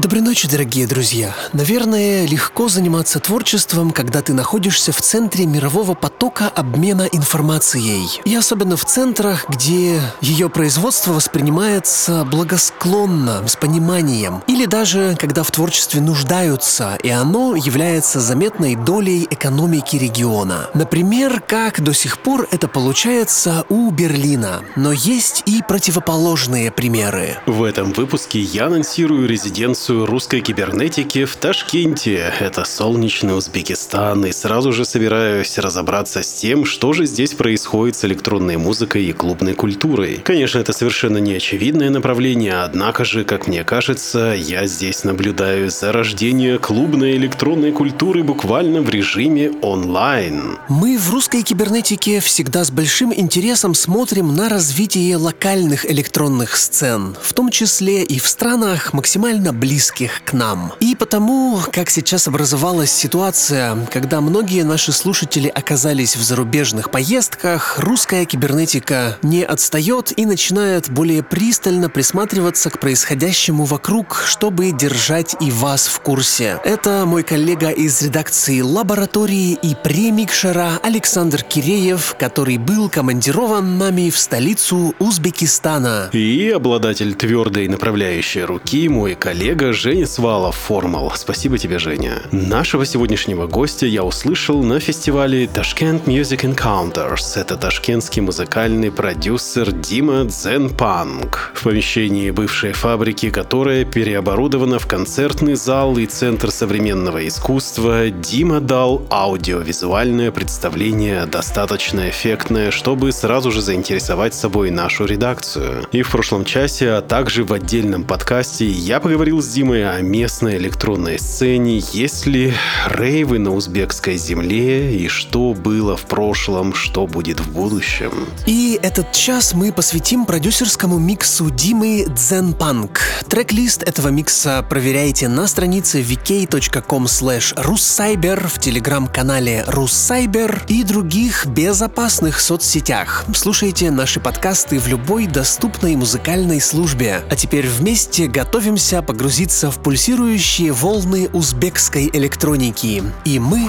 Доброй ночи, дорогие друзья. Наверное, легко заниматься творчеством, когда ты находишься в центре мирового потока обмена информацией. И особенно в центрах, где ее производство воспринимается благосклонно, с пониманием. Или даже, когда в творчестве нуждаются, и оно является заметной долей экономики региона. Например, как до сих пор это получается у Берлина. Но есть и противоположные примеры. В этом выпуске я анонсирую резиденцию конференцию русской кибернетики в Ташкенте. Это солнечный Узбекистан. И сразу же собираюсь разобраться с тем, что же здесь происходит с электронной музыкой и клубной культурой. Конечно, это совершенно не очевидное направление, однако же, как мне кажется, я здесь наблюдаю за рождение клубной электронной культуры буквально в режиме онлайн. Мы в русской кибернетике всегда с большим интересом смотрим на развитие локальных электронных сцен, в том числе и в странах максимально близких близких к нам. И потому, как сейчас образовалась ситуация, когда многие наши слушатели оказались в зарубежных поездках, русская кибернетика не отстает и начинает более пристально присматриваться к происходящему вокруг, чтобы держать и вас в курсе. Это мой коллега из редакции лаборатории и премикшера Александр Киреев, который был командирован нами в столицу Узбекистана. И обладатель твердой направляющей руки, мой коллега Женя Свалов, Формал. Спасибо тебе, Женя. Нашего сегодняшнего гостя я услышал на фестивале Tashkent Music Encounters. Это ташкентский музыкальный продюсер Дима Дзенпанк. В помещении бывшей фабрики, которая переоборудована в концертный зал и центр современного искусства, Дима дал аудиовизуальное представление, достаточно эффектное, чтобы сразу же заинтересовать собой нашу редакцию. И в прошлом часе, а также в отдельном подкасте я поговорил с Димой необходимые о местной электронной сцене, есть ли рейвы на узбекской земле и что было в прошлом, что будет в будущем. И этот час мы посвятим продюсерскому миксу Димы Дзенпанк. Трек-лист этого микса проверяйте на странице vk.com slash russcyber в телеграм-канале russcyber и других безопасных соцсетях. Слушайте наши подкасты в любой доступной музыкальной службе. А теперь вместе готовимся погрузиться погрузиться в пульсирующие волны узбекской электроники. И мы...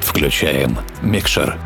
Включаем микшер.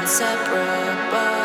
Inseparable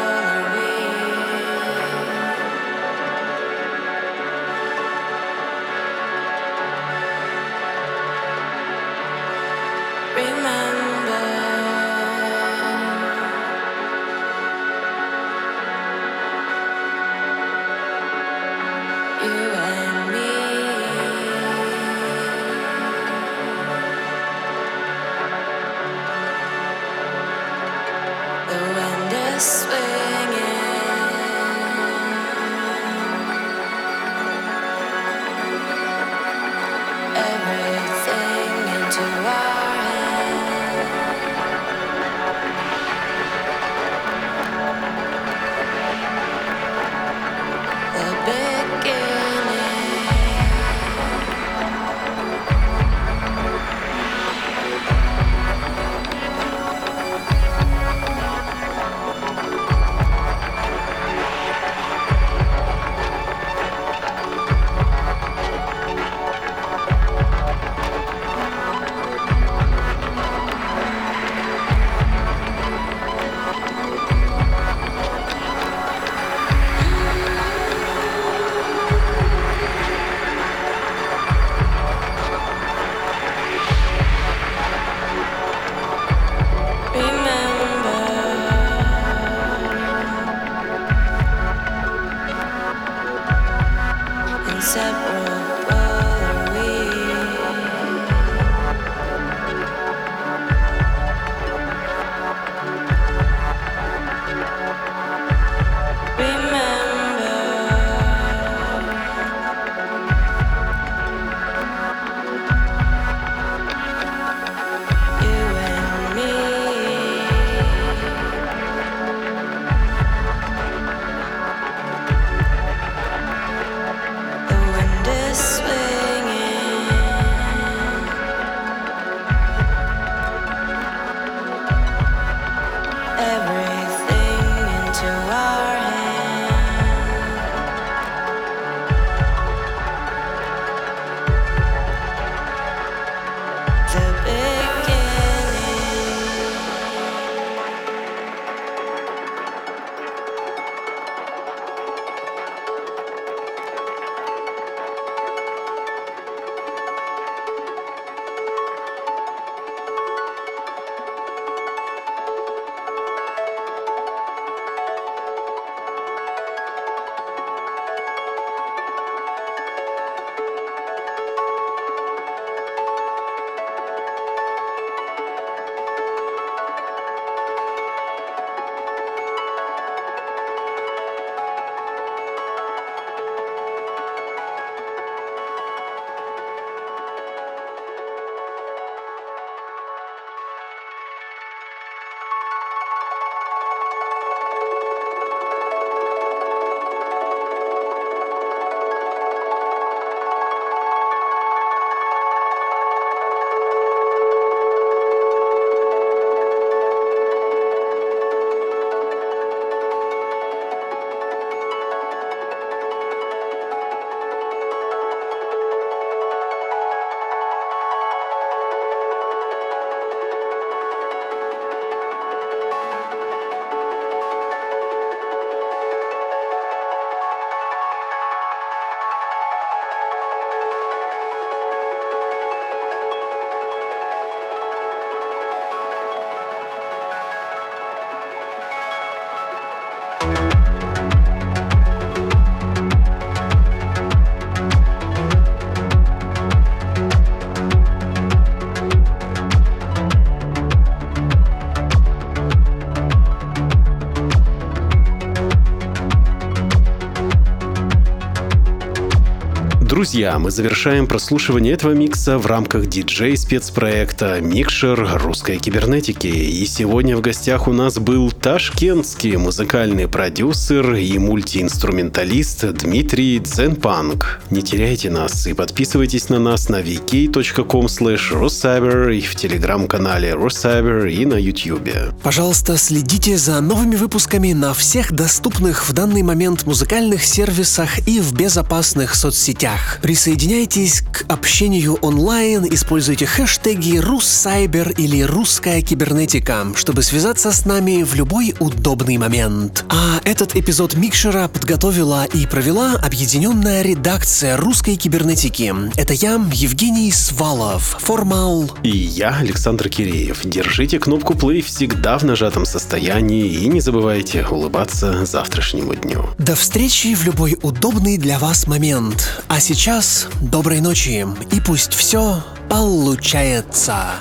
Друзья, мы завершаем прослушивание этого микса в рамках диджей-спецпроекта «Микшер русской кибернетики». И сегодня в гостях у нас был ташкентский музыкальный продюсер и мультиинструменталист Дмитрий Дзенпанк. Не теряйте нас и подписывайтесь на нас на vk.com slash и в телеграм-канале Russcyber и на YouTube. Пожалуйста, следите за новыми выпусками на всех доступных в данный момент музыкальных сервисах и в безопасных соцсетях. Присоединяйтесь к общению онлайн, используйте хэштеги «Руссайбер» или «Русская кибернетика», чтобы связаться с нами в любой удобный момент. А этот эпизод Микшера подготовила и провела объединенная редакция русской кибернетики. Это я, Евгений Свалов, Формал. И я, Александр Киреев. Держите кнопку play всегда в нажатом состоянии и не забывайте улыбаться завтрашнему дню. До встречи в любой удобный для вас момент. А сейчас доброй ночи и пусть все получается.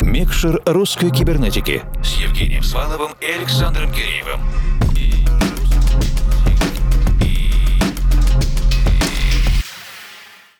Микшер русской кибернетики с Евгением Сваловым и Александром Киреевым.